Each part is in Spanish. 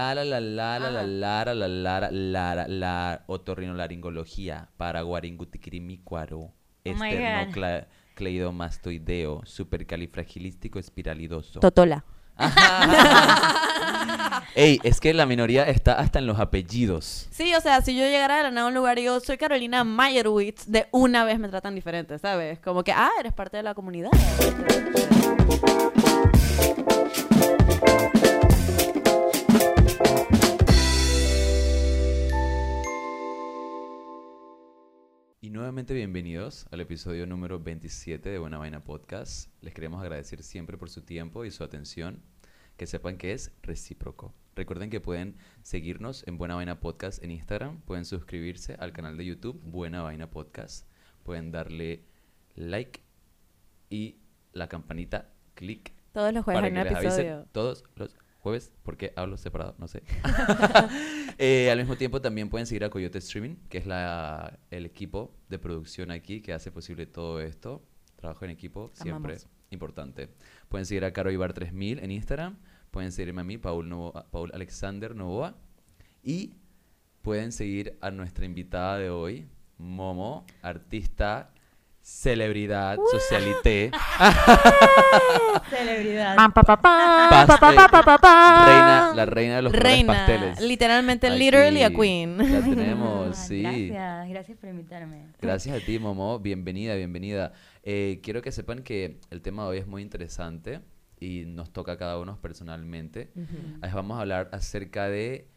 Lara, la, lara, la, lara, la, lara, ah. lara, la, otorrinolaringología, paraguaringutiquirimicuaro, oh esternocleidomastoideo, supercalifragilístico espiralidoso. Totola. Ey, es que la minoría está hasta en los apellidos. Sí, o sea, si yo llegara de la a un lugar y yo soy Carolina Meyerowitz, de una vez me tratan diferente, ¿sabes? Como que, ah, eres parte de la comunidad. Y nuevamente bienvenidos al episodio número 27 de Buena Vaina Podcast. Les queremos agradecer siempre por su tiempo y su atención. Que sepan que es recíproco. Recuerden que pueden seguirnos en Buena Vaina Podcast en Instagram. Pueden suscribirse al canal de YouTube Buena Vaina Podcast. Pueden darle like y la campanita clic Todos los jueves para hay que un les episodio. todos los jueves, porque hablo separado, no sé. Eh, al mismo tiempo también pueden seguir a Coyote Streaming, que es la, el equipo de producción aquí que hace posible todo esto. Trabajo en equipo, siempre Amamos. importante. Pueden seguir a Caro Ibar 3000 en Instagram. Pueden seguirme a mí, Paul, Paul Alexander Novoa. Y pueden seguir a nuestra invitada de hoy, Momo, artista, celebridad, socialité. Celebridad. Reina, la reina de los Reina, pasteles. literalmente, Aquí literally a queen. La tenemos, Ah, sí. Gracias, gracias por invitarme. Gracias a ti, Momo. Bienvenida, bienvenida. Eh, quiero que sepan que el tema de hoy es muy interesante y nos toca a cada uno personalmente. Ahí Vamos a hablar acerca de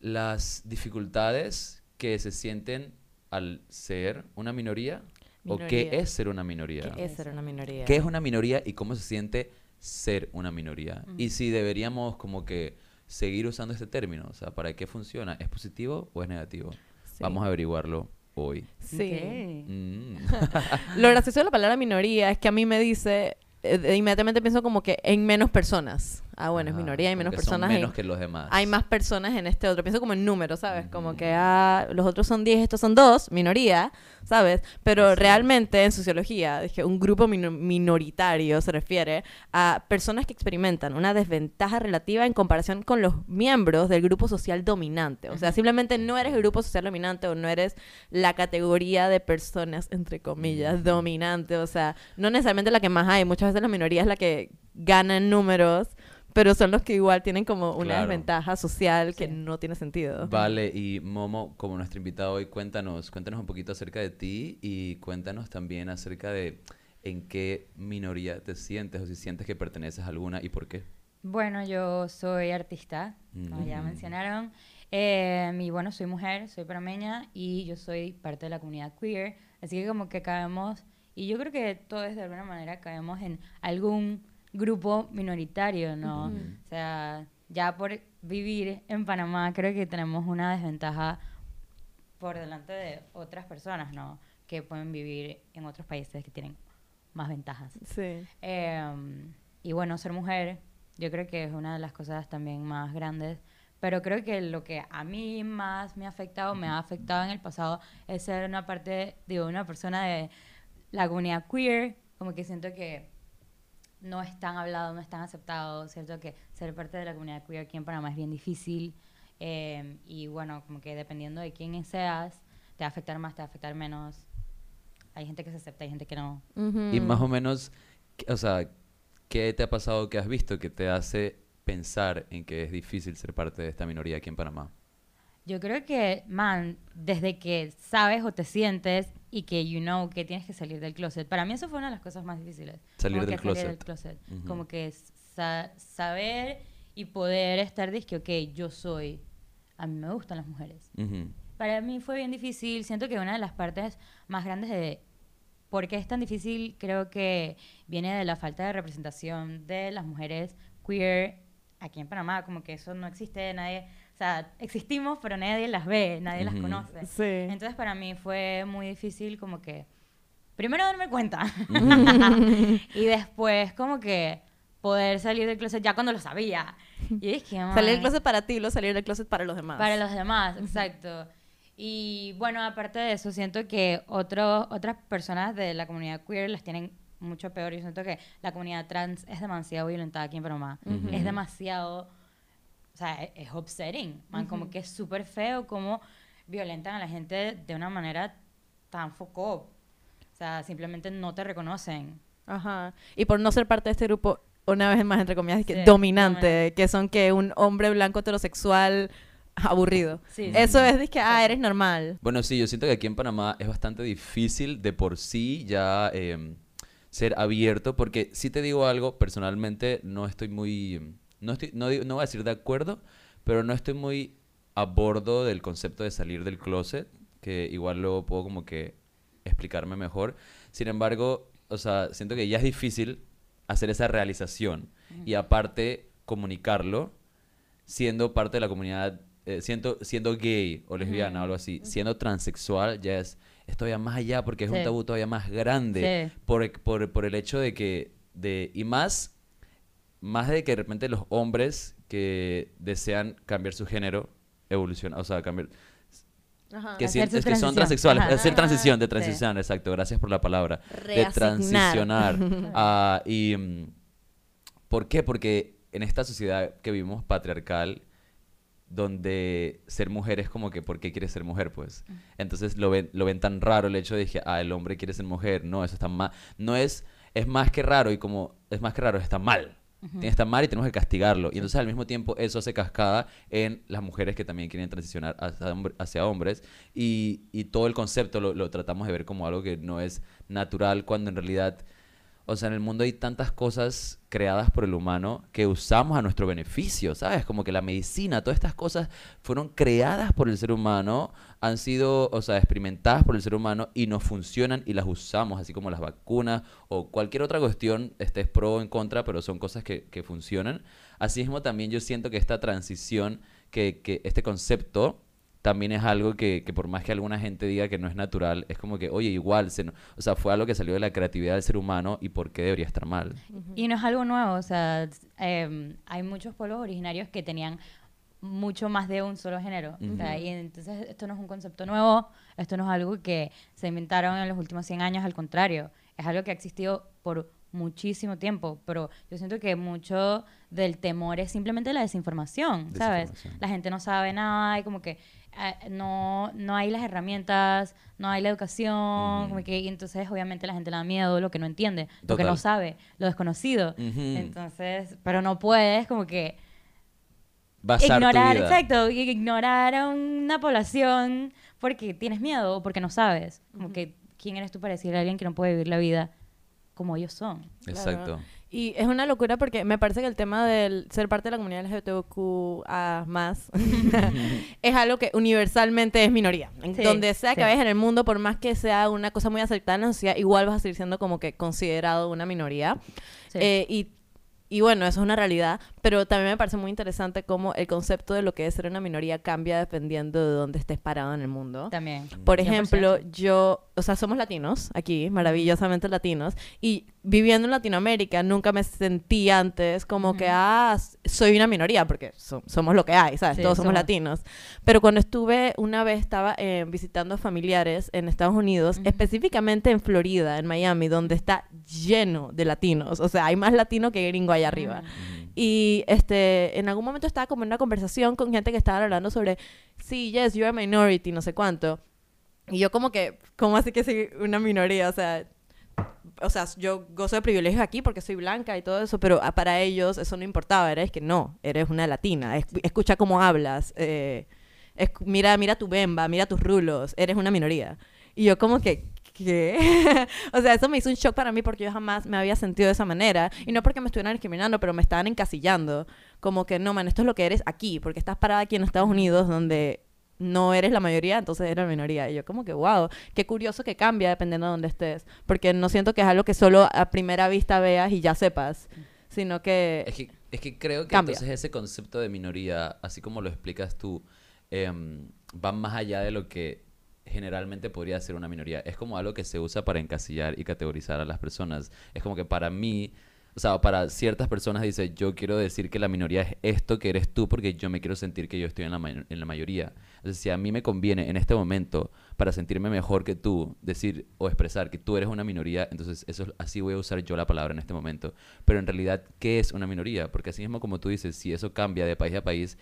las dificultades que se sienten al ser una minoría, o qué es ser una minoría. Que es ser una minoría. ¿Qué es una minoría y cómo se siente ser una minoría? Y si deberíamos como que seguir usando este término, o sea, ¿para qué funciona? ¿Es positivo o es negativo? Sí. Vamos a averiguarlo hoy. Sí. Mm. Lo gracioso de la palabra minoría es que a mí me dice, eh, inmediatamente pienso como que en menos personas. Ah, bueno, es minoría, hay menos personas. Son menos en- que los demás. Hay más personas en este otro. Pienso como en números, ¿sabes? Como que ah, los otros son 10, estos son 2, minoría, ¿sabes? Pero es. realmente en sociología, dije, un grupo mino- minoritario se refiere a personas que experimentan una desventaja relativa en comparación con los miembros del grupo social dominante. O sea, simplemente no eres el grupo social dominante o no eres la categoría de personas, entre comillas, dominante. O sea, no necesariamente la que más hay. Muchas veces la minoría es la que gana en números pero son los que igual tienen como una Claro. desventaja social que Sí. no tiene sentido. Vale, y Momo, como nuestro invitado hoy, cuéntanos, cuéntanos un poquito acerca de ti y cuéntanos también acerca de en qué minoría te sientes o si sientes que perteneces a alguna y por qué. Bueno, yo soy artista, como ya mencionaron. Eh, y bueno, soy mujer, soy panameña y yo soy parte de la comunidad queer. Así que como que caemos, y yo creo que todos de alguna manera caemos en algún grupo minoritario, ¿no? Ujú. O sea, ya por vivir en Panamá creo que tenemos una desventaja por delante de otras personas, ¿no? Que pueden vivir en otros países que tienen más ventajas. Sí. Em, y bueno, ser mujer, yo creo que es una de las cosas también más grandes. Pero creo que lo que a mí más me ha afectado, me ha afectado en el pasado, es ser una parte, digo, una persona de la comunidad queer. Como que siento que no es tan hablado, no es tan aceptado. Cierto que ser parte de la comunidad queer aquí en Panamá es bien difícil. em, y bueno, como que dependiendo de quién seas, te va a afectar más, te va a afectar menos. Hay gente que se acepta, hay gente que no. Y más o menos, o sea, ¿qué te ha pasado que has visto que te hace pensar en que es difícil ser parte de esta minoría aquí en Panamá? Yo creo que, man, desde que sabes o te sientes y que you know que tienes que salir del closet. Para mí eso fue una de las cosas más difíciles. Salir del que closet. Salir del closet. Como que sa- saber y poder estar disque, ok, yo soy, a mí me gustan las mujeres. Para mí fue bien difícil. Siento que una de las partes más grandes de por qué es tan difícil creo que viene de la falta de representación de las mujeres queer aquí en Panamá. Como que eso no existe, nadie... O sea, existimos, pero nadie las ve, nadie las conoce. Sí. Entonces para mí fue muy difícil como que... Primero darme cuenta. y después como que poder salir del closet ya cuando lo sabía. Y es que... Salir del "Man, closet para ti luego salir del closet para los demás. para los demás, exacto. Y bueno, aparte de eso, siento que otro, otras personas de la comunidad queer las tienen mucho peor. Yo siento que la comunidad trans es demasiado violentada aquí en Panamá. Ujú. Es demasiado o sea, e- es, upsetting, man, como que es súper feo como violentan a la gente de una manera tan foco. O sea, simplemente no te reconocen. Ajá. Y por no ser parte de este grupo, una vez más, entre comillas, que Sí, dominante, dominante. que son que un hombre blanco heterosexual aburrido. Sí, Eso sí. es que, ah, eres normal. Bueno, sí, yo siento que aquí en Panamá es bastante difícil de por sí ya em, ser abierto, porque si te digo algo, personalmente no estoy muy, no estoy, no, no voy a decir de acuerdo, pero no estoy muy a bordo del concepto de salir del closet, que igual luego puedo como que explicarme mejor. Sin embargo, o sea, siento que ya es difícil hacer esa realización y aparte comunicarlo siendo parte de la comunidad, eh, siendo, siendo gay o lesbiana o algo así, siendo transexual ya es, es todavía más allá porque es un tabú todavía más grande Sí. por, por, por el hecho de que, de, y más, más de que de repente los hombres que desean cambiar su género, evolucionar, o sea, cambiar, Ajá. que, su es que son transexuales, Ajá. hacer transición, de Sí. transición, exacto, gracias por la palabra, de transicionar. Ah, y, mm, ¿Por qué? Porque en esta sociedad que vivimos patriarcal, donde ser mujer es como que, ¿por qué quieres ser mujer? Pues. Entonces lo ven, lo ven tan raro el hecho de que, ah, el hombre quiere ser mujer. No, eso está mal. No es, es más que raro y como es más que raro, está mal. Tiene- Está mal y tenemos que castigarlo. Y entonces al mismo tiempo eso hace cascada en las mujeres que también quieren transicionar hacia, hombre- hacia hombres. Y, y todo el concepto lo, lo tratamos de ver como algo que no es natural cuando en realidad... O sea, en el mundo hay tantas cosas creadas por el humano que usamos a nuestro beneficio, ¿sabes? Como que la medicina, todas estas cosas fueron creadas por el ser humano, han sido, o sea, experimentadas por el ser humano y nos funcionan y las usamos, así como las vacunas o cualquier otra cuestión, estés pro o en contra, pero son cosas que, que funcionan. Asimismo, también yo siento que esta transición, que, que este concepto también es algo que, que por más que alguna gente diga que no es natural, es como que, oye, igual, se, no- o sea, fue algo que salió de la creatividad del ser humano y por qué debería estar mal. Y no es algo nuevo, o sea, em, hay muchos pueblos originarios que tenían mucho más de un solo género. o sea, y entonces esto no es un concepto nuevo, esto no es algo que se inventaron en los últimos 100 años, al contrario, es algo que ha existido por muchísimo tiempo, pero yo siento que mucho del temor es simplemente la desinformación, ¿sabes? Desinformación. La gente no sabe nada y como que eh, no, no hay las herramientas, no hay la educación, como que y entonces obviamente la gente le da miedo lo que no entiende, lo que no sabe, lo desconocido. Entonces, pero no puedes como que Basar tu ignorar, vida. exacto, ignorar a una población porque tienes miedo o porque no sabes. Como que, ¿quién eres tú para decirle a alguien que no puede vivir la vida como ellos son? Exacto. Y es una locura porque me parece que el tema del ser parte de la comunidad LGBTQA más es algo que universalmente es minoría. Sí, donde sea que sí. vayas en el mundo, por más que sea una cosa muy aceptada en la sociedad, igual vas a seguir siendo como que considerado una minoría. Sí. Eh, y, y bueno, eso es una realidad, pero también me parece muy interesante cómo el concepto de lo que es ser una minoría cambia dependiendo de dónde estés parado en el mundo. También. Por 100%. ejemplo, yo, o sea, somos latinos aquí, maravillosamente latinos, y viviendo en Latinoamérica nunca me sentí antes como que, ah, soy una minoría, porque so- somos lo que hay, ¿sabes? Sí, Todos somos somos. latinos. Pero cuando estuve, una vez estaba eh, visitando familiares en Estados Unidos, específicamente en Florida, en Miami, donde está lleno de latinos, o sea, hay más latino que gringo allá arriba. Ujú. Y este, en algún momento estaba como en una conversación con gente que estaban hablando sobre, sí, yes, you're a minority, no sé cuánto. Y yo como que, ¿cómo así que soy una minoría? O sea, o sea, yo gozo de privilegios aquí porque soy blanca y todo eso, pero ah, para ellos eso no importaba, era es que no, eres una latina, es- escucha cómo hablas, eh, mira, mira tu bemba, mira tus rulos, eres una minoría. Y yo como que, ¿qué? o sea, eso me hizo un shock para mí porque yo jamás me había sentido de esa manera. Y no porque me estuvieran discriminando, pero me estaban encasillando. Como que, no, man, esto es lo que eres aquí, porque estás parada aquí en Estados Unidos donde no eres la mayoría, entonces eres la minoría. Y yo como que, wow, qué curioso que cambia dependiendo de dónde estés. Porque no siento que es algo que solo a primera vista veas y ya sepas, sino que... Es que, es que creo que Cambia. entonces ese concepto de minoría, así como lo explicas tú, em, va más allá de lo que generalmente podría ser una minoría. Es como algo que se usa para encasillar y categorizar a las personas. Es como que para mí, o sea, para ciertas personas dice, yo quiero decir que la minoría es esto que eres tú porque yo me quiero sentir que yo estoy en la, en la mayoría. Entonces, si a mí me conviene en este momento, para sentirme mejor que tú, decir o expresar que tú eres una minoría, entonces eso es- así voy a usar yo la palabra en este momento. Pero en realidad, ¿qué es una minoría? Porque así mismo como tú dices, si eso cambia de país a país,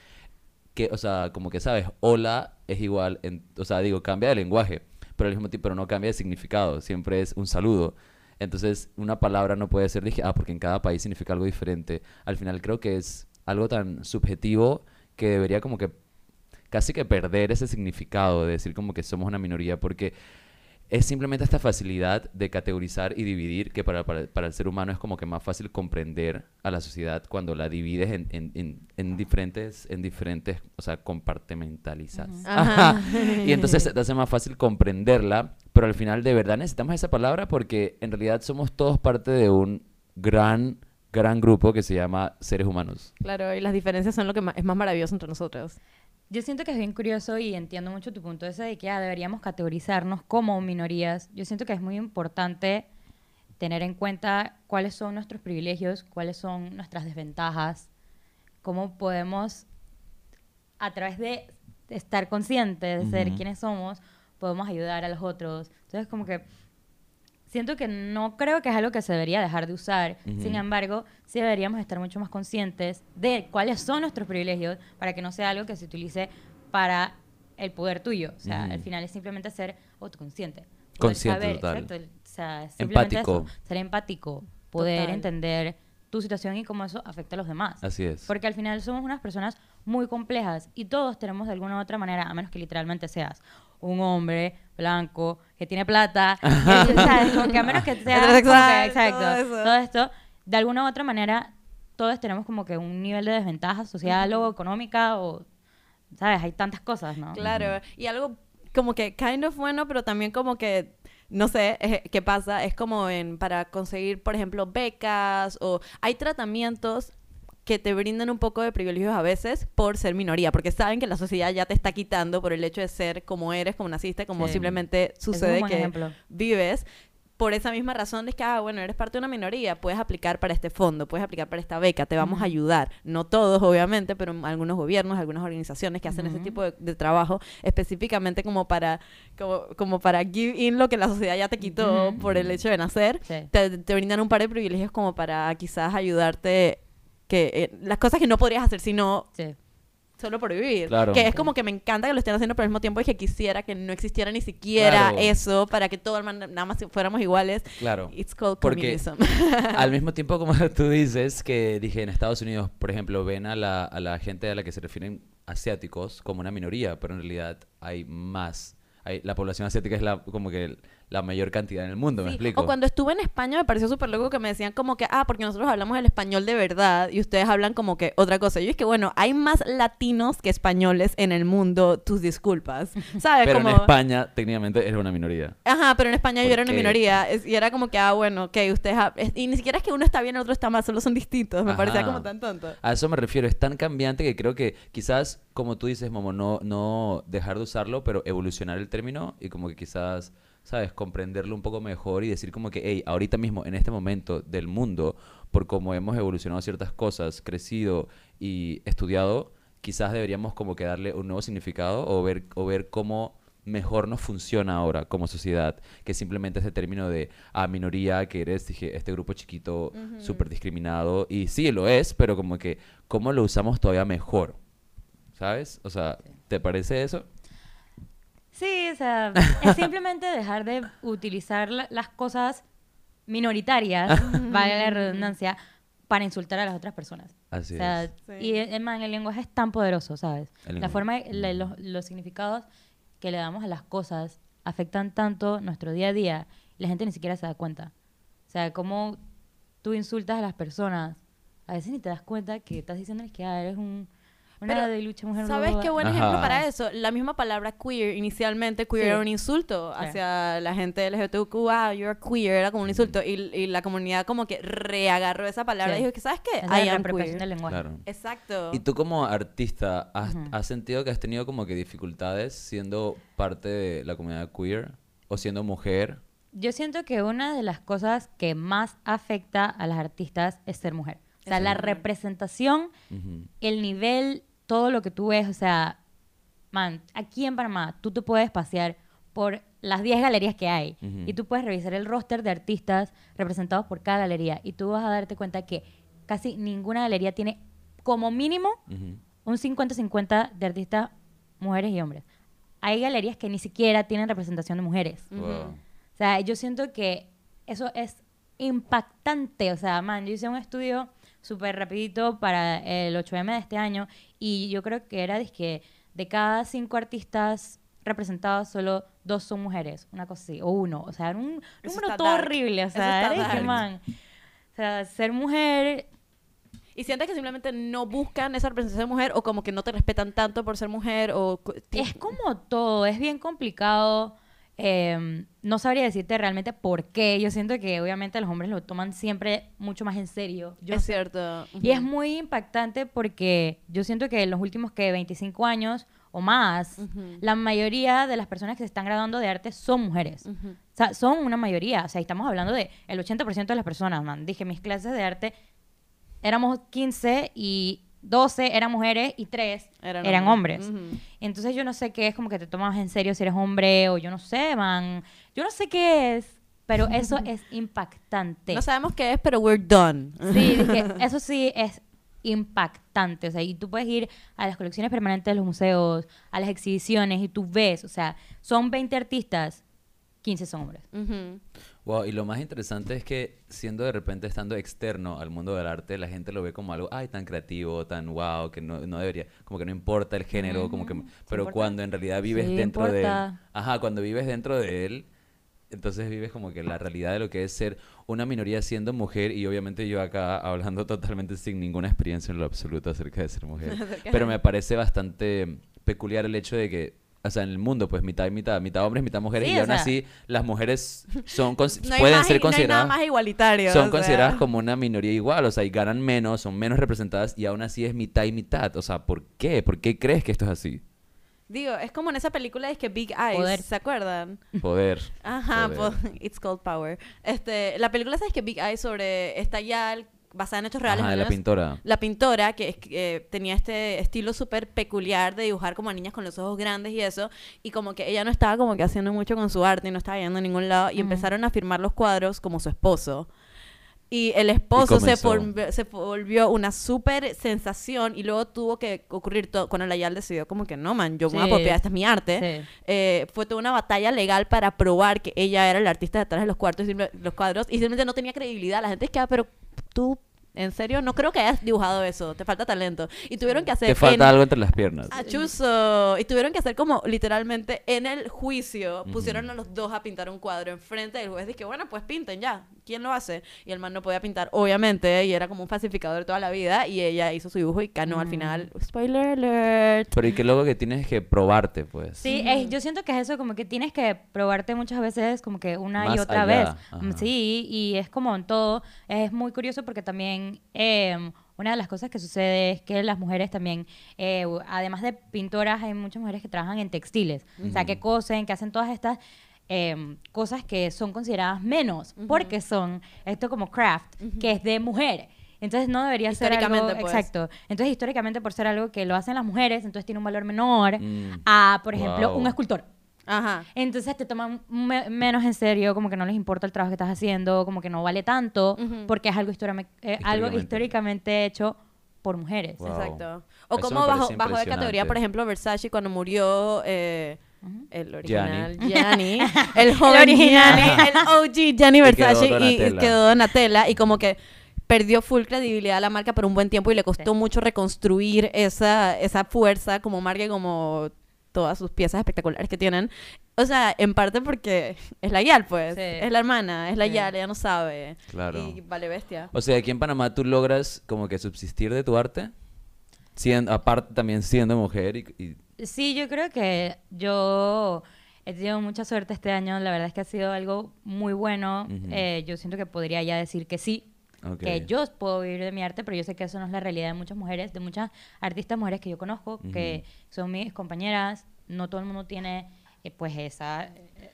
que, o sea, como que sabes, hola es igual, en- o sea, digo, cambia de lenguaje, pero al mismo tiempo pero no cambia de significado, siempre es un saludo. Entonces, una palabra no puede ser, dije, ah, porque en cada país significa algo diferente. Al final creo que es algo tan subjetivo que debería como que casi que perder ese significado de decir como que somos una minoría, porque es simplemente esta facilidad de categorizar y dividir que para, para, para el ser humano es como que más fácil comprender a la sociedad cuando la divides en, en, en, en diferentes, en diferentes, o sea, compartimentalizas. Ajá. Y entonces te hace más fácil comprenderla, pero al final de verdad necesitamos esa palabra porque en realidad somos todos parte de un gran, gran grupo que se llama seres humanos. Claro, y las diferencias son lo que es más maravilloso entre nosotros. Yo siento que es bien curioso y entiendo mucho tu punto ese de que ah, deberíamos categorizarnos como minorías. Yo siento que es muy importante tener en cuenta cuáles son nuestros privilegios, cuáles son nuestras desventajas, cómo podemos, a través de estar conscientes de ser quienes somos, podemos ayudar a los otros. Entonces, como que siento que no creo que es algo que se debería dejar de usar. Sin embargo, sí deberíamos estar mucho más conscientes de cuáles son nuestros privilegios para que no sea algo que se utilice para el poder tuyo. O sea, al final es simplemente ser autoconsciente. Consciente saber, total. exacto, o sea, simplemente Empático. eso, ser empático, poder Total. entender tu situación y cómo eso afecta a los demás. Así es. Porque al final somos unas personas muy complejas y todos tenemos de alguna u otra manera, a menos que literalmente seas un hombre blanco que tiene plata, que, ¿sabes? Como que a menos que seas como que- Heterosexual, exacto, todo eso. todo esto, de alguna u otra manera todos tenemos como que un nivel de desventaja social o económica o, ¿sabes? Hay tantas cosas, ¿no? Claro, y algo como que kind of bueno, pero también como que no sé eh, qué pasa, es como en para conseguir, por ejemplo, becas o hay tratamientos que te brindan un poco de privilegios a veces por ser minoría, porque saben que la sociedad ya te está quitando por el hecho de ser como eres, como naciste, como Sí. simplemente es sucede que ejemplo. vives. Por esa misma razón es que, ah, bueno, eres parte de una minoría, puedes aplicar para este fondo, puedes aplicar para esta beca, te vamos a ayudar. No todos, obviamente, pero algunos gobiernos, algunas organizaciones que hacen ese tipo de, de trabajo específicamente como para, como, como para give in lo que la sociedad ya te quitó por el hecho de nacer. Sí. Te, te brindan un par de privilegios como para quizás ayudarte que eh, las cosas que no podrías hacer si no Sí. solo por vivir. Claro. Que es como que me encanta que lo estén haciendo, pero al mismo tiempo es que quisiera que no existiera ni siquiera Claro. eso para que todo el mundo nada más fuéramos iguales. Claro. It's called Porque- communism. Al mismo tiempo, como tú dices, que dije en Estados Unidos, por ejemplo, ven a la, a la gente a la que se refieren asiáticos como una minoría, pero en realidad hay más. Hay, la población asiática es la, como que la mayor cantidad en el mundo, ¿me Sí, explico? O cuando estuve en España me pareció súper loco que me decían como que, ah, porque nosotros hablamos el español de verdad y ustedes hablan como que otra cosa. Y yo es que, bueno, hay más latinos que españoles en el mundo, tus disculpas. ¿Sabes? Pero como... en España, técnicamente, eres una minoría. Ajá, pero en España yo ¿Por era una minoría. y era como que, ah, bueno, ok, ustedes... ha- y ni siquiera es que uno está bien el otro está mal, solo son distintos. Me parecía Ajá. como tan tonto. A eso me refiero, es tan cambiante que creo que quizás, como tú dices, Momo, no, no dejar de usarlo, pero evolucionar el término y como que quizás, ¿sabes? Comprenderlo un poco mejor y decir como que, hey, ahorita mismo, en este momento del mundo, por cómo hemos evolucionado ciertas cosas, crecido y estudiado, quizás deberíamos como que darle un nuevo significado o ver, o ver cómo mejor nos funciona ahora como sociedad, que simplemente ese término de a minoría, que eres dije, este grupo chiquito súper discriminado, y sí lo es, pero como que cómo lo usamos todavía mejor, ¿sabes? O sea, ¿te parece eso? Sí, o sea, es simplemente dejar de utilizar la- las cosas minoritarias, vale la redundancia, para insultar a las otras personas. Así o sea, es. Y es más, el lenguaje es tan poderoso, ¿sabes? El La lenguaje. forma, la- los, los significados que le damos a las cosas afectan tanto nuestro día a día y la gente ni siquiera se da cuenta. O sea, cómo tú insultas a las personas, a veces ni te das cuenta que estás diciéndoles que ah, eres un, una Pero, debilucha mujer. ¿Sabes qué buen Ajá. ejemplo para eso? La misma palabra queer, inicialmente queer Sí. era un insulto Sí. hacia la gente LGBTQ, wow, you're queer, era como un insulto. Y, y la comunidad como que reagarró esa palabra Sí. y dijo que, ¿sabes qué? Es I la am queer. del lenguaje. Claro. Exacto. Y tú como artista, ¿has, Ujú. has sentido que has tenido como que dificultades siendo parte de la comunidad queer o siendo mujer yo siento que una de las cosas que más afecta a las artistas es ser mujer. O sea, la representación, Ujú. el nivel, todo lo que tú ves, o sea, man, aquí en Panamá tú te puedes pasear por las 10 galerías que hay y tú puedes revisar el roster de artistas representados por cada galería y tú vas a darte cuenta que casi ninguna galería tiene como mínimo un 50-50 de artistas mujeres y hombres. Hay galerías que ni siquiera tienen representación de mujeres. Wow. O sea, yo siento que eso es impactante. O sea, man, yo hice un estudio súper rapidito para el 8M de este año y yo creo que era que de cada cinco artistas representados, solo dos son mujeres, una cosa así, o uno. O sea, era un Eso número todo dark. horrible. O sea, era man. O sea, ser mujer Y sientes que simplemente no buscan esa representación de mujer o como que no te respetan tanto por ser mujer o... Es como todo, es bien complicado. Eh, no sabría decirte realmente por qué. Yo siento que obviamente los hombres lo toman siempre mucho más en serio. Yo es cierto. Y es Ujú. muy impactante porque yo siento que en los últimos que 25 años o más, Ujú. la mayoría de las personas que se están graduando de arte son mujeres. Ujú. O sea, son una mayoría. O sea, estamos hablando de el 80% de las personas, man. Dije, mis clases de arte éramos 15 y 12 eran mujeres y 3 Eran eran, hombres. hombres. Ujú. Entonces yo no sé qué es como que te tomas en serio si eres hombre o yo no sé, man. Yo no sé qué es, pero eso es impactante. No sabemos qué es, pero we're done. Sí, dije, eso sí es impactante. O sea, y tú puedes ir a las colecciones permanentes de los museos, a las exhibiciones y tú ves, o sea, son 20 artistas, 15 son hombres. Ujú. Wow, y lo más interesante es que siendo de repente estando externo al mundo del arte, la gente lo ve como algo, ay, tan creativo, tan wow, que no, no debería, como que no importa el género, como que, pero importa. cuando en realidad vives Sí dentro de él, ajá, cuando vives dentro de él, entonces vives como que la realidad de lo que es ser una minoría siendo mujer y obviamente yo acá hablando totalmente sin ninguna experiencia en lo absoluto acerca de ser mujer, pero me parece bastante peculiar el hecho de que o sea, en el mundo, pues mitad y mitad, mitad hombres, mitad mujeres, Sí, y aún sea- así las mujeres son No pueden más- ser no hay nada consideradas más igualitario. o son sea. consideradas como una minoría igual, o sea, y ganan menos, son menos representadas y aún así es mitad y mitad. O sea, ¿por qué? ¿Por qué crees que esto es así? Digo, es como en esa película de que Big Eyes, Poder. ¿se acuerdan? Poder. Ajá, Poder. po- it's called power. Este, la película sabes que Big Eyes sobre esta Yal basada en hechos reales. Ajá, de la pintora. la pintora que eh, tenía este estilo súper peculiar de dibujar como a niñas con los ojos grandes y eso y como que ella no estaba como que haciendo mucho con su arte y no estaba yendo a ningún lado y empezaron a firmar los cuadros como su esposo y el esposo se, volvió, se volvió una súper sensación y luego tuvo que ocurrir todo cuando la Yal decidió como que no man yo me voy a apropiar este es mi arte Sí. eh, fue toda una batalla legal para probar que ella era la artista detrás de los cuartos los cuadros y simplemente no tenía credibilidad. La gente es que, ah, pero tú, en serio, no creo que hayas dibujado eso, te falta talento. Y tuvieron que hacer... Te falta en- algo entre las piernas. Chuzo. Y tuvieron que hacer como literalmente en el juicio, Ujú. pusieron a los dos a pintar un cuadro enfrente del juez. Dije, bueno, pues pinten ya. ¿Quién lo hace? Y el man no podía pintar, obviamente, y era como un falsificador toda la vida. Y ella hizo su dibujo y ganó al Mm. final. Spoiler alert. Pero y que luego que tienes que probarte, pues. Sí, es- yo siento que es eso, como que tienes que probarte muchas veces, como que una Más y otra allá, vez. ajá. Sí, y es como en todo. Es muy curioso porque también eh, una de las cosas que sucede es que las mujeres también, eh, además de pintoras, hay muchas mujeres que trabajan en textiles. O sea, que cosen, que hacen todas estas eh, cosas que son consideradas menos, porque son esto como craft, que es de mujer. Entonces no debería ser algo... Históricamente, pues. Exacto. Entonces históricamente por ser algo que lo hacen las mujeres, entonces tiene un valor menor Mm. a, por ejemplo, Wow. un escultor. Ajá. Entonces te toman me- menos en serio, como que no les importa el trabajo que estás haciendo, como que no vale tanto, porque es algo, eh, algo Históricamente. históricamente hecho por mujeres. Wow. Exacto. O Eso como bajo, bajo de categoría, por ejemplo, Versace cuando murió eh, el original Gianni, el joven El original. Gianni, el OG Gianni Versace y, Donatella. quedó Donatella y como que perdió full credibilidad a la marca por un buen tiempo y le costó Sí. mucho reconstruir esa, esa fuerza como marca y como todas sus piezas espectaculares que tienen. O sea, en parte porque es la Yal, pues. Sí. Es la hermana, es la Sí. Yal, ella no sabe. Claro. Y vale bestia. O sea, aquí en Panamá tú logras como que subsistir de tu arte, siendo, aparte también siendo mujer y... y- Sí, yo creo que yo he tenido mucha suerte este año. La verdad es que ha sido algo muy bueno. Ujú. Eh, yo siento que podría ya decir que sí, ok. que yo puedo vivir de mi arte, pero yo sé que eso no es la realidad de muchas mujeres, de muchas artistas mujeres que yo conozco, que son mis compañeras. No todo el mundo tiene, eh, pues, esa,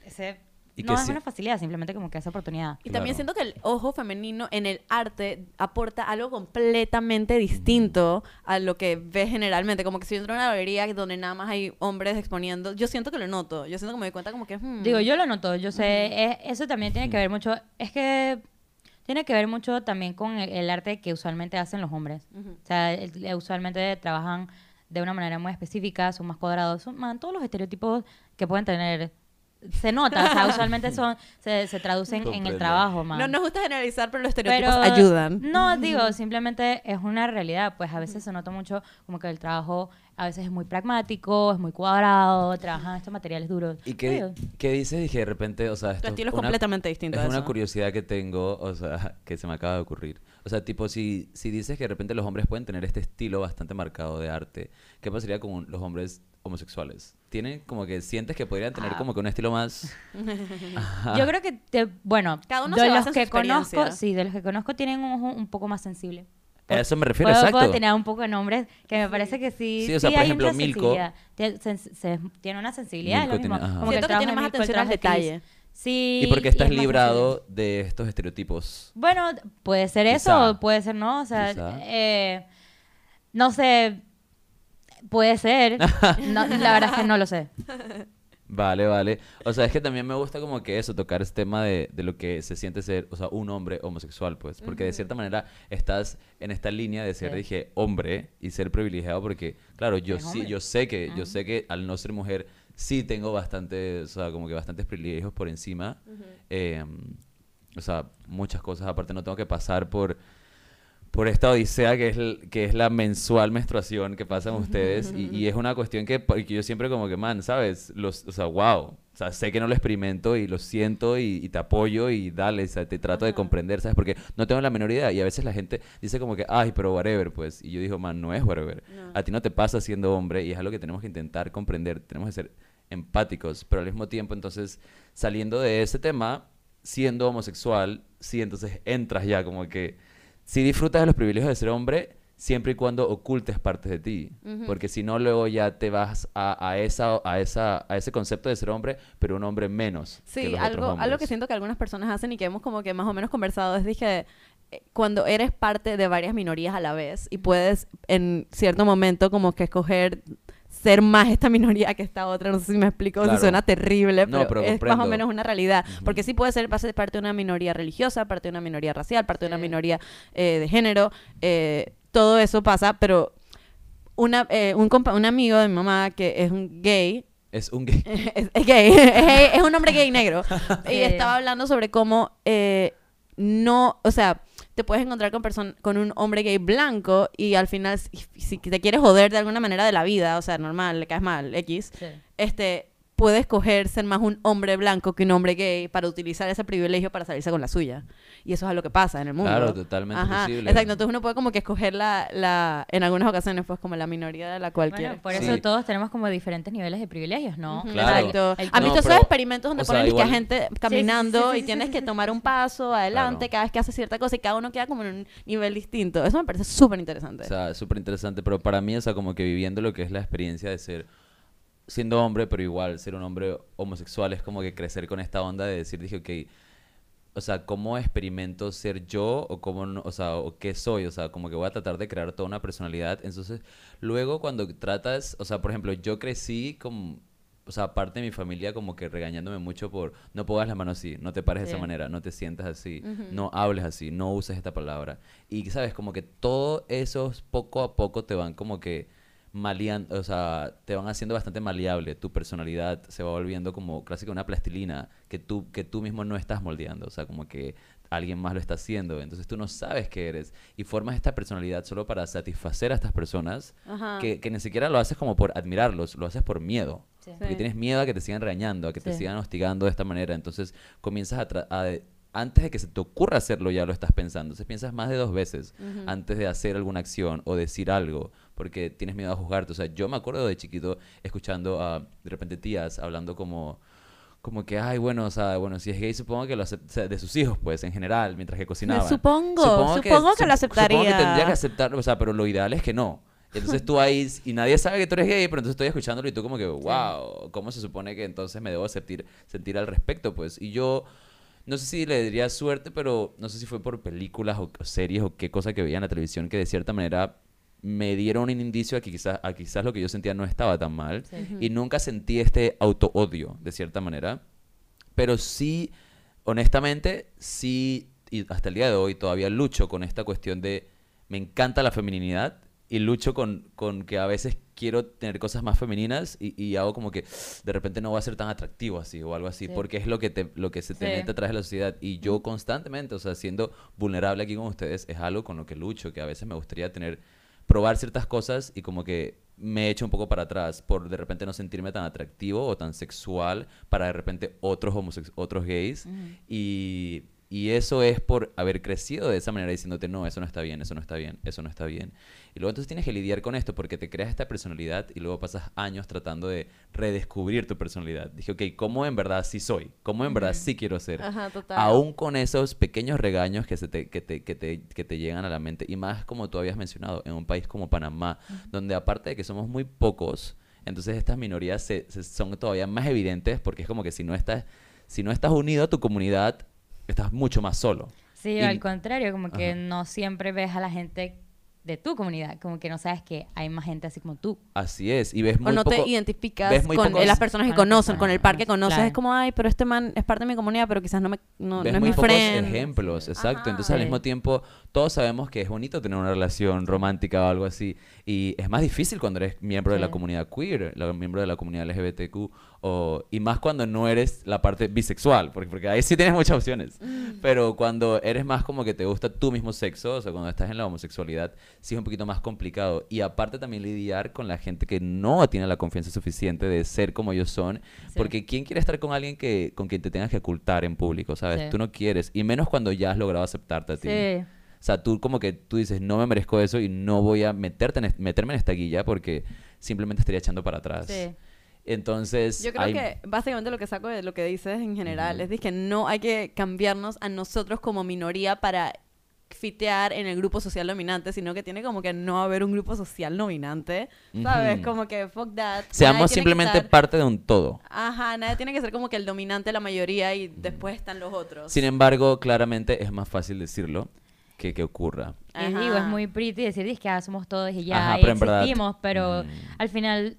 ese Y no que es sí- una facilidad, simplemente como que esa oportunidad. Y también Claro. siento que el ojo femenino en el arte aporta algo completamente distinto a lo que ves generalmente. Como que si yo entro a una galería donde nada más hay hombres exponiendo, yo siento que lo noto. Yo siento que me doy cuenta como que... hmm, Digo, yo lo noto, yo sé, es- eso también tiene que ver mucho, es que tiene que ver mucho también con el, el arte que usualmente hacen los hombres. O sea, el- el- usualmente trabajan de una manera muy específica, son más cuadrados, son man, todos los estereotipos que pueden tener. Se nota, o sea, usualmente son, se, se traducen en el trabajo, man. No nos gusta generalizar, pero los estereotipos Pero, ayudan. No, digo, simplemente es una realidad. Pues a veces se nota mucho como que el trabajo a veces es muy pragmático, es muy cuadrado, trabajan estos materiales duros. ¿Y qué, qué dices? Dije, de repente, o sea, esto Tu estilo es una- completamente distinto Es a una eso. curiosidad que tengo, o sea, que se me acaba de ocurrir. O sea, tipo, si, si dices que de repente los hombres pueden tener este estilo bastante marcado de arte, ¿qué pasaría con los hombres homosexuales? ¿Tienen como que sientes que podrían tener Ah. como que un estilo más... Ajá. Yo creo que, te- bueno, Cada uno de se los que conozco, sí, de los que conozco tienen un ojo un poco más sensible. A eso me refiero, puedo, exacto. puedo tener un poco de nombres que me parece que sí. Sí, o sea, por hay ejemplo, una Milko. sensibilidad. Tiene, sen- se- tiene una sensibilidad, es lo Milko mismo. tiene- como Siento el que tiene más Milko, atención al detalle. Sí. ¿Y por qué estás es más librado de estos estereotipos? Bueno, puede ser eso, Quizá. o puede ser no, o sea, eh, no sé, puede ser, No, la verdad es que no lo sé. Vale, vale. O sea, es que también me gusta como que eso, tocar este tema de, de lo que se siente ser, o sea, un hombre homosexual, pues. Porque de cierta manera estás en esta línea de ser, Sí. dije, hombre y ser privilegiado porque, claro, yo sí, hombre. yo sé que, yo sé que al no ser mujer sí tengo bastante, o sea, como que bastantes privilegios por encima. Eh, o sea, muchas cosas. Aparte no tengo que pasar por por esta odisea que es, que es la mensual menstruación que pasan ustedes y, y es una cuestión que, que yo siempre como que, man, ¿sabes? Los, o sea, wow, o sea, sé que no lo experimento y lo siento y, y te apoyo y dale, o sea, te trato de comprender, ¿sabes? Porque no tengo la menor idea y a veces la gente dice como que, ay, pero whatever, pues, y yo digo, man, no es whatever. No. A ti no te pasa siendo hombre y es algo que tenemos que intentar comprender, tenemos que ser empáticos, pero al mismo tiempo, entonces, saliendo de ese tema, siendo homosexual, sí, entonces entras ya como que si disfrutas de los privilegios de ser hombre, siempre y cuando ocultes partes de ti. Porque si no, luego ya te vas a, a esa, a, esa, a ese concepto de ser hombre, pero un hombre menos. que Sí, los algo, otros algo que siento que algunas personas hacen y que hemos como que más o menos conversado es, dije, eh, cuando eres parte de varias minorías a la vez y puedes en cierto momento como que escoger ser más esta minoría que esta otra, no sé si me explico, Claro. si suena terrible, No, pero, es más o menos una realidad, porque sí puede ser ser parte de una minoría religiosa, parte de una minoría racial, parte de una minoría eh, de género, eh, todo eso pasa, pero una, eh, un, compa- un amigo de mi mamá que es un gay, Es un gay. es, es gay, es, es un hombre gay negro. y estaba hablando sobre cómo eh, no, o sea, te puedes encontrar con, con un hombre gay blanco y al final, si, si te quieres joder de alguna manera de la vida, o sea, normal, le caes mal, X, Sí. este, puedes escoger ser más un hombre blanco que un hombre gay para utilizar ese privilegio para salirse con la suya. Y eso es lo que pasa en el mundo. Claro, totalmente Ajá, posible. Exacto, entonces uno puede como que escoger la, la, en algunas ocasiones, pues como la minoría de la cual quiere. Bueno, por Sí. eso todos tenemos como diferentes niveles de privilegios, ¿no? Claro. Exacto. El- ¿Han No, visto esos experimentos donde sea, ponen que a gente caminando sí, sí, y sí, tienes sí, que sí. tomar un paso adelante Claro. cada vez que haces cierta cosa y cada uno queda como en un nivel distinto? Eso me parece súper interesante. O sea, es súper interesante, pero para mí, o sea, como que viviendo lo que es la experiencia de ser, siendo hombre, pero igual ser un hombre homosexual, es como que crecer con esta onda de decir, dije, ok, o sea, ¿cómo experimento ser yo o cómo, no- o sea, o qué soy? O sea, como que voy a tratar de crear toda una personalidad. Entonces, luego cuando tratas, o sea, por ejemplo, yo crecí como, o sea, parte de mi familia como que regañándome mucho por, no pongas las manos así, no te pares de esa manera, no te sientas así, no hables así, no uses esta palabra. Y, ¿sabes? Como que todo esos poco a poco te van como que maleando, o sea, te van haciendo bastante maleable, tu personalidad se va volviendo como que una plastilina que tú, que tú mismo no estás moldeando, o sea, como que alguien más lo está haciendo, entonces tú no sabes qué eres y formas esta personalidad solo para satisfacer a estas personas que, que ni siquiera lo haces como por admirarlos, lo haces por miedo. Sí. Porque Sí. tienes miedo a que te sigan regañando, a que te sigan hostigando de esta manera. Entonces comienzas a, Antes de que se te ocurra hacerlo, ya lo estás pensando. Entonces piensas más de dos veces antes de hacer alguna acción o decir algo, porque tienes miedo a juzgarte. O sea, yo me acuerdo de chiquito escuchando a de repente tías hablando como como que, ay, bueno, o sea, bueno, si es gay, supongo que lo acep- o sea, de sus hijos, pues, en general, mientras que cocinaban. Supongo, supongo que lo sup- Supongo que aceptaría. tendría que aceptarlo, o sea, pero lo ideal es que no. Entonces tú ahí, y nadie sabe que tú eres gay, pero entonces estoy escuchándolo y tú como que, wow, ¿cómo se supone que entonces me debo sentir, sentir al respecto? Pues, y yo no sé si le diría suerte, pero no sé si fue por películas o, o series o qué cosa que veía en la televisión que de cierta manera me dieron un indicio a que quizás, a quizás lo que yo sentía no estaba tan mal. Sí. Y nunca sentí este auto-odio, de cierta manera. Pero sí, honestamente, sí, y hasta el día de hoy todavía lucho con esta cuestión de, me encanta la feminidad y lucho con, con que a veces quiero tener cosas más femeninas y, y hago como que de repente no voy a ser tan atractivo así o algo así, Sí. porque es lo que, te, lo que se te Sí. mete atrás de la sociedad. Y yo constantemente, o sea, siendo vulnerable aquí con ustedes, es algo con lo que lucho, que a veces me gustaría tener, probar ciertas cosas y como que me echo un poco para atrás por de repente no sentirme tan atractivo o tan sexual para de repente otros otros gays. Y, y eso es por haber crecido de esa manera diciéndote, no, eso no está bien, eso no está bien, eso no está bien. Y luego entonces tienes que lidiar con esto porque te creas esta personalidad y luego pasas años tratando de redescubrir tu personalidad. Dije, ok, ¿cómo en verdad sí soy? ¿Cómo en verdad sí quiero ser? Ajá, total. Aún con esos pequeños regaños que, se te, que, te, que, te, que te llegan a la mente. Y más como tú habías mencionado, en un país como Panamá, donde aparte de que somos muy pocos, entonces estas minorías se, se- son todavía más evidentes porque es como que si no estás, si no estás unido a tu comunidad, estás mucho más solo. Sí, Y- al contrario, como que Ajá. no siempre ves a la gente de tu comunidad, como que no sabes que hay más gente así como tú. Así es. Y ves muy o no poco... te identificas ves muy con pocos- las personas que conocen, con el par que conoces. claro. Es como, ay, pero este man es parte de mi comunidad, pero quizás no, me, no, ves no es muy mi pocos friend. ejemplos, exacto. Ajá. Entonces al Sí. mismo tiempo todos sabemos que es bonito tener una relación romántica o algo así y es más difícil cuando eres miembro de la Sí. comunidad queer, la- miembro de la comunidad LGBTQ o, y más cuando no eres la parte bisexual, porque, porque ahí sí tienes muchas opciones. Pero cuando eres más como que te gusta tu mismo sexo, o sea, cuando estás en la homosexualidad, sí es un poquito más complicado. Y aparte también lidiar con la gente que no tiene la confianza suficiente de ser como ellos son, Sí. porque ¿quién quiere estar con alguien que, con quien te tengas que ocultar en público, sabes? Sí. Tú no quieres, y menos cuando ya has logrado aceptarte a ti. Sí. O sea, tú como que tú dices, no me merezco eso y no voy a meterte en meterme en esta guilla porque simplemente estaría echando para atrás. Sí. Entonces, Yo creo hay- que básicamente lo que saco de lo que dices en general Ujú. es de que no hay que cambiarnos a nosotros como minoría para fitear en el grupo social dominante, sino que tiene como que no haber un grupo social dominante, ¿sabes? Ujú. Como que fuck that. seamos simplemente estar- parte de un todo. Ajá, nadie tiene que ser como que el dominante la mayoría y después están los otros. Sin embargo, claramente es más fácil decirlo que que ocurra. Y digo, es muy pretty decir "Es que ah, somos todos y ya Ajá, pero existimos, pero Mm. al final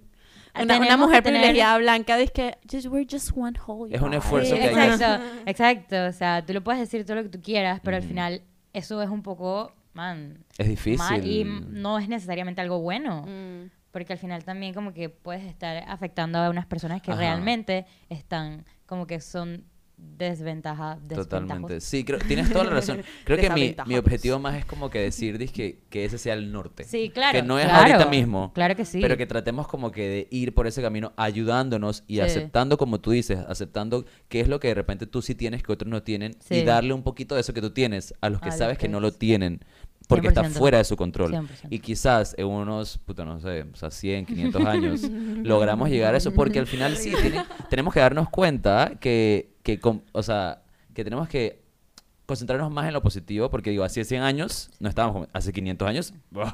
Una, una mujer tener- privilegiada blanca dice que just, we're just one whole Es un body". esfuerzo Sí, que hay que- exacto, exacto, o sea, tú lo puedes decir todo lo que tú quieras, pero al Ujú. final eso es un poco, man, Es difícil. mal y no es necesariamente algo bueno. Mm. Porque al final también como que puedes estar afectando a unas personas que Ajá. realmente están como que son desventaja, Totalmente. Sí, creo, tienes toda la razón. Creo que mi, mi objetivo más es como que decir dizque, que ese sea el norte. Sí, claro. Que no es claro, ahorita mismo. Claro que sí. Pero que tratemos como que de ir por ese camino ayudándonos y Sí. aceptando, como tú dices, aceptando qué es lo que de repente tú sí tienes que otros no tienen y darle un poquito de eso que tú tienes a los que A los sabes que que no lo tienen porque está 100%. fuera de su control. 100%. Y quizás en unos, puta, no sé, o sea, 100, 500 años logramos llegar a eso porque al final sí, tiene- tenemos que darnos cuenta que, que o sea, que tenemos que concentrarnos más en lo positivo, porque digo, hace 100 años, no estábamos, hace 500 años, o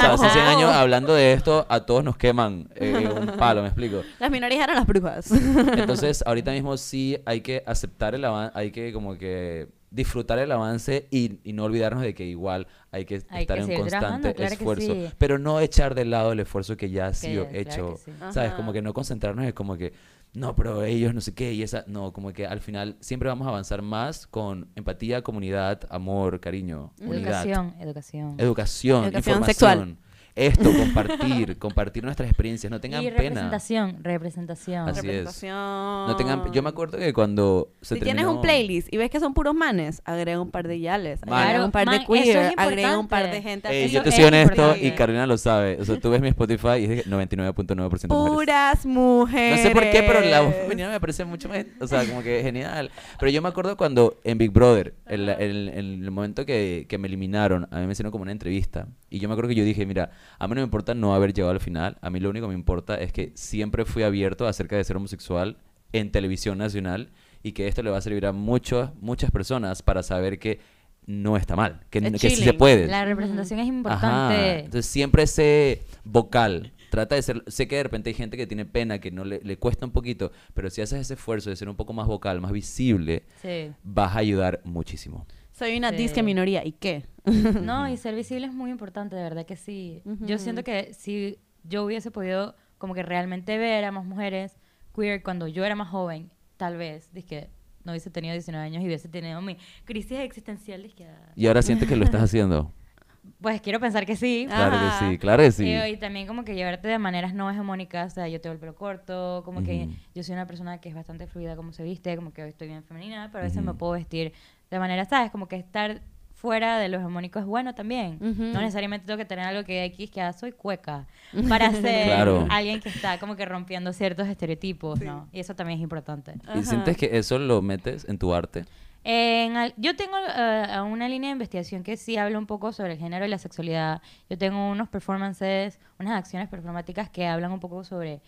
sea, hace 100 años hablando de esto, a todos nos queman eh, un palo, me explico. Las minorías eran las brujas. Entonces, ahorita mismo sí hay que aceptar el avance, hay que como que disfrutar el avance y, y no olvidarnos de que igual hay que Hay estar que en constante claro esfuerzo, sí. pero no echar de lado el esfuerzo que ya ha sido Que- hecho. sí. ¿Sabes? Ajá. Como que no concentrarnos en como que, no, pero ellos no sé qué, y esa, no, como que al final siempre vamos a avanzar más con empatía, comunidad, amor, cariño, unidad. Educación, educación. Educación, Educación información. sexual. Esto, compartir, compartir nuestras experiencias, no tengan y pena. representación, representación. Así es. Representación. No tengan, yo me acuerdo que cuando se Si tienes un playlist y ves que son puros manes, agrega un par de yales, Man. agrega un par de es queer, agrega un par de gente Ey, yo te es soy honesto y Carolina lo sabe. O sea, tú ves mi Spotify y es de 99.9% mujeres. Puras No mujeres. sé por qué, pero la voz femenina me parece mucho más, o sea, como que genial. Pero yo me acuerdo cuando en Big Brother, el, el- el- el momento que, que me eliminaron, a mí me hicieron como una entrevista. Y yo me acuerdo que yo dije, mira, a mí no me importa no haber llegado al final, a mí lo único que me importa es que siempre fui abierto acerca de ser homosexual en televisión nacional y que esto le va a servir a muchas, muchas personas para saber que no está mal, que, sí se puede. La representación es Ajá. importante. Entonces siempre ese vocal, trata de ser, sé que de repente hay gente que tiene pena, que no le, le cuesta un poquito, pero si haces ese esfuerzo de ser un poco más vocal, más visible, Sí. vas a ayudar muchísimo. Soy una Sí. disque minoría. ¿Y qué? No, y ser visible es muy importante, de verdad que sí. Yo Ujú. siento que si yo hubiese podido como que realmente ver a más mujeres queer cuando yo era más joven, tal vez, que no hubiese tenido 19 años y hubiese tenido mi crisis existencial, dizque, ah, Y ahora sientes que lo estás haciendo. pues quiero pensar que sí. Claro Ajá. que sí, claro que sí. Eh, y también como que llevarte de maneras no hegemónicas, o sea, yo tengo el pelo corto, como que Ujú. yo soy una persona que es bastante fluida como se viste, como que hoy estoy bien femenina, pero a veces me Ujú. puedo vestir de manera, ¿sabes? Como que estar fuera de lo hegemónico es bueno también. No necesariamente tengo que tener algo que X, que ah, soy cueca, para ser Claro. alguien que está como que rompiendo ciertos estereotipos, ¿no? Y eso también es importante. ¿Y Ajá. sientes que eso lo metes en tu arte? En al- yo tengo eh, una línea de investigación que sí habla un poco sobre el género y la sexualidad. Yo tengo unos performances, unas acciones performáticas que hablan un poco sobre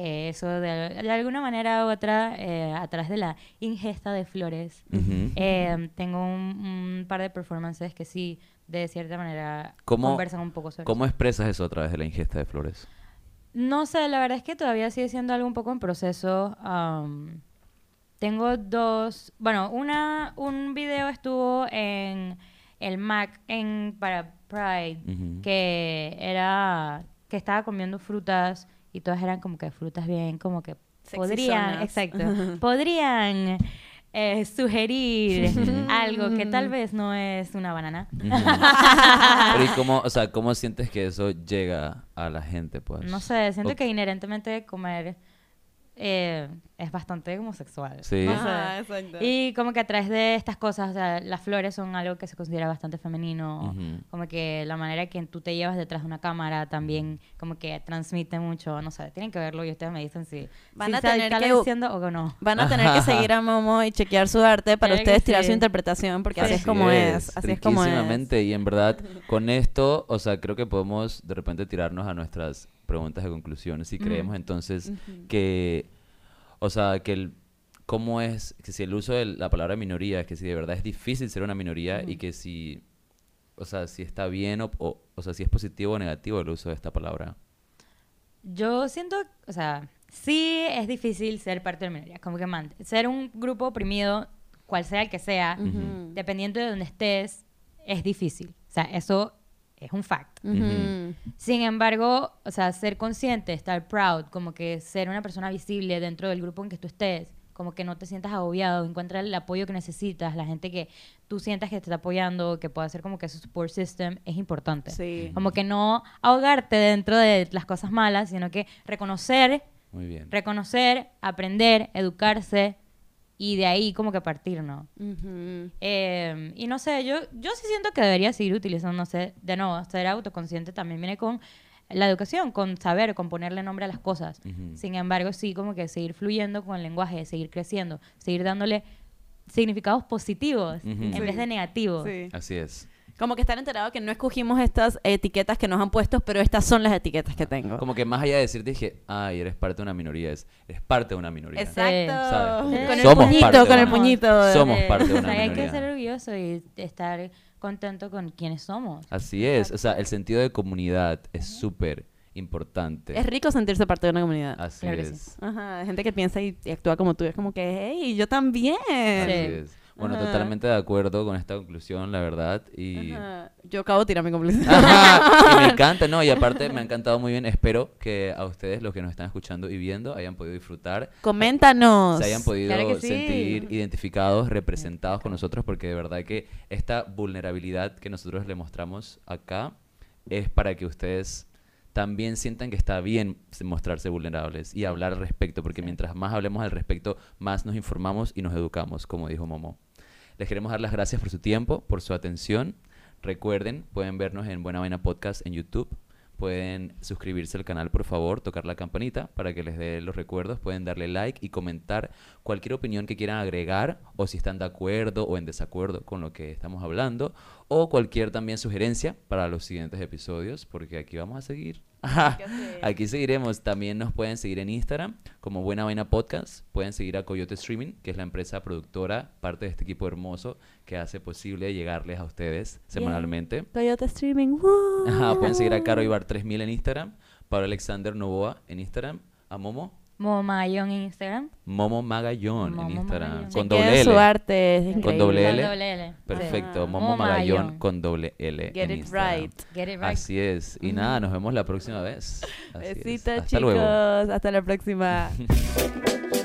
eh, eso de, de alguna manera u otra eh, a través de la ingesta de flores. Eh, tengo un, un par de performances que sí, de cierta manera, ¿Cómo- conversan un poco sobre ¿Cómo eso. expresas eso a través de la ingesta de flores? No sé, la verdad es que todavía sigue siendo algo un poco en proceso. tengo dos, bueno, una, un video estuvo en el Mac en, para Pride, que era, que estaba comiendo frutas y todas eran como que frutas bien, como que podrían, exacto, podrían eh, sugerir algo que tal vez no es una banana. Pero ¿y cómo, o sea, cómo sientes que eso llega a la gente, pues? No sé, siento O- que inherentemente comer eh, es bastante homosexual. Sí. No sé. Ajá, exacto. Y como que a través de estas cosas, o sea, las flores son algo que se considera bastante femenino. Como que la manera que tú te llevas detrás de una cámara también como que transmite mucho, no sé, tienen que verlo y ustedes me dicen si, Van si a tener que- diciendo o no. Van a tener que seguir a Momo y chequear su arte para que ustedes tirar sí. su interpretación, porque así es como es. Así es como es. Y en verdad, con esto, o sea, creo que podemos de repente tirarnos a nuestras preguntas de conclusiones. Si creemos entonces que, o sea, que el, cómo es, que si el uso de la palabra minoría, que si de verdad es difícil ser una minoría y que si, o sea, si está bien o, o, o sea, si es positivo o negativo el uso de esta palabra. Yo siento, o sea, sí es difícil ser parte de la minoría, como que man, ser un grupo oprimido, cual sea el que sea, dependiendo de donde estés, es difícil. O sea, eso es un fact. Sin embargo, o sea, ser consciente, estar proud, como que ser una persona visible dentro del grupo en que tú estés, como que no te sientas agobiado, encuentra el apoyo que necesitas, la gente que tú sientas que te está apoyando, que pueda ser como que ese support system, es importante. Sí. Como que no ahogarte dentro de las cosas malas, sino que reconocer, Muy bien. reconocer, aprender, educarse y de ahí como que partir, ¿no? Eh, y no sé, yo, yo sí siento que debería seguir utilizando, no sé, de nuevo, ser autoconsciente también viene con la educación, con saber, con ponerle nombre a las cosas. Sin embargo, sí como que seguir fluyendo con el lenguaje, seguir creciendo, seguir dándole significados positivos en Sí. vez de negativos. Sí. Así es. Como que estar enterado que no escogimos estas etiquetas que nos han puesto, pero estas son las etiquetas que tengo. Como que más allá de decirte que, ay, eres parte de una minoría, es, eres parte de una minoría. Exacto. Con el somos parte puñito, de con el una- puñito. Somos Eh, parte de o una sea, hay minoría. que ser orgulloso y estar contento con quienes somos. Así es, o sea, el sentido de comunidad es súper importante. Es rico sentirse parte de una comunidad. Así Claro que sí. es. Ajá, gente que piensa y, y actúa como tú. Es como que, hey, yo también. Así Sí. es. Bueno, Ajá. totalmente de acuerdo con esta conclusión, la verdad. Y, Ajá. Yo acabo de tirar mi. Ajá, y me encanta, ¿no? Y aparte me ha encantado muy bien. Espero que a ustedes, los que nos están escuchando y viendo, hayan podido disfrutar, Coméntanos. se hayan podido Claro que sí. sentir identificados, representados con nosotros, porque de verdad que esta vulnerabilidad que nosotros le mostramos acá es para que ustedes también sientan que está bien mostrarse vulnerables y hablar al respecto, porque mientras más hablemos al respecto, más nos informamos y nos educamos, como dijo Momo. Les queremos dar las gracias por su tiempo, por su atención. Recuerden, pueden vernos en Buena Vaina Podcast en YouTube. Pueden suscribirse al canal, por favor, tocar la campanita para que les dé los recuerdos. Pueden darle like y comentar cualquier opinión que quieran agregar o si están de acuerdo o en desacuerdo con lo que estamos hablando o cualquier también sugerencia para los siguientes episodios porque aquí vamos a seguir Ajá. Aquí seguiremos. También nos pueden seguir en Instagram como Buena Vaina Podcast. Pueden seguir a Coyote Streaming, que es la empresa productora, parte de este equipo hermoso que hace posible llegarles a ustedes semanalmente. Coyote Streaming. woo. Ajá, pueden seguir a Caro Ibar 3000 en Instagram, Pablo Alexander Novoa en Instagram, a Momo, Momo Magallón en Instagram. Momo Magallón en Momo Instagram, Magallón. con doble su L. arte, es Con increíble. doble Con L. doble L. Perfecto, Sí. Momo Momo Magallón Magallón. con doble L Get en it Instagram. right. Get it right. Así es. Y nada, nos vemos la próxima vez. Besitos, Hasta chicos. luego. Hasta la próxima.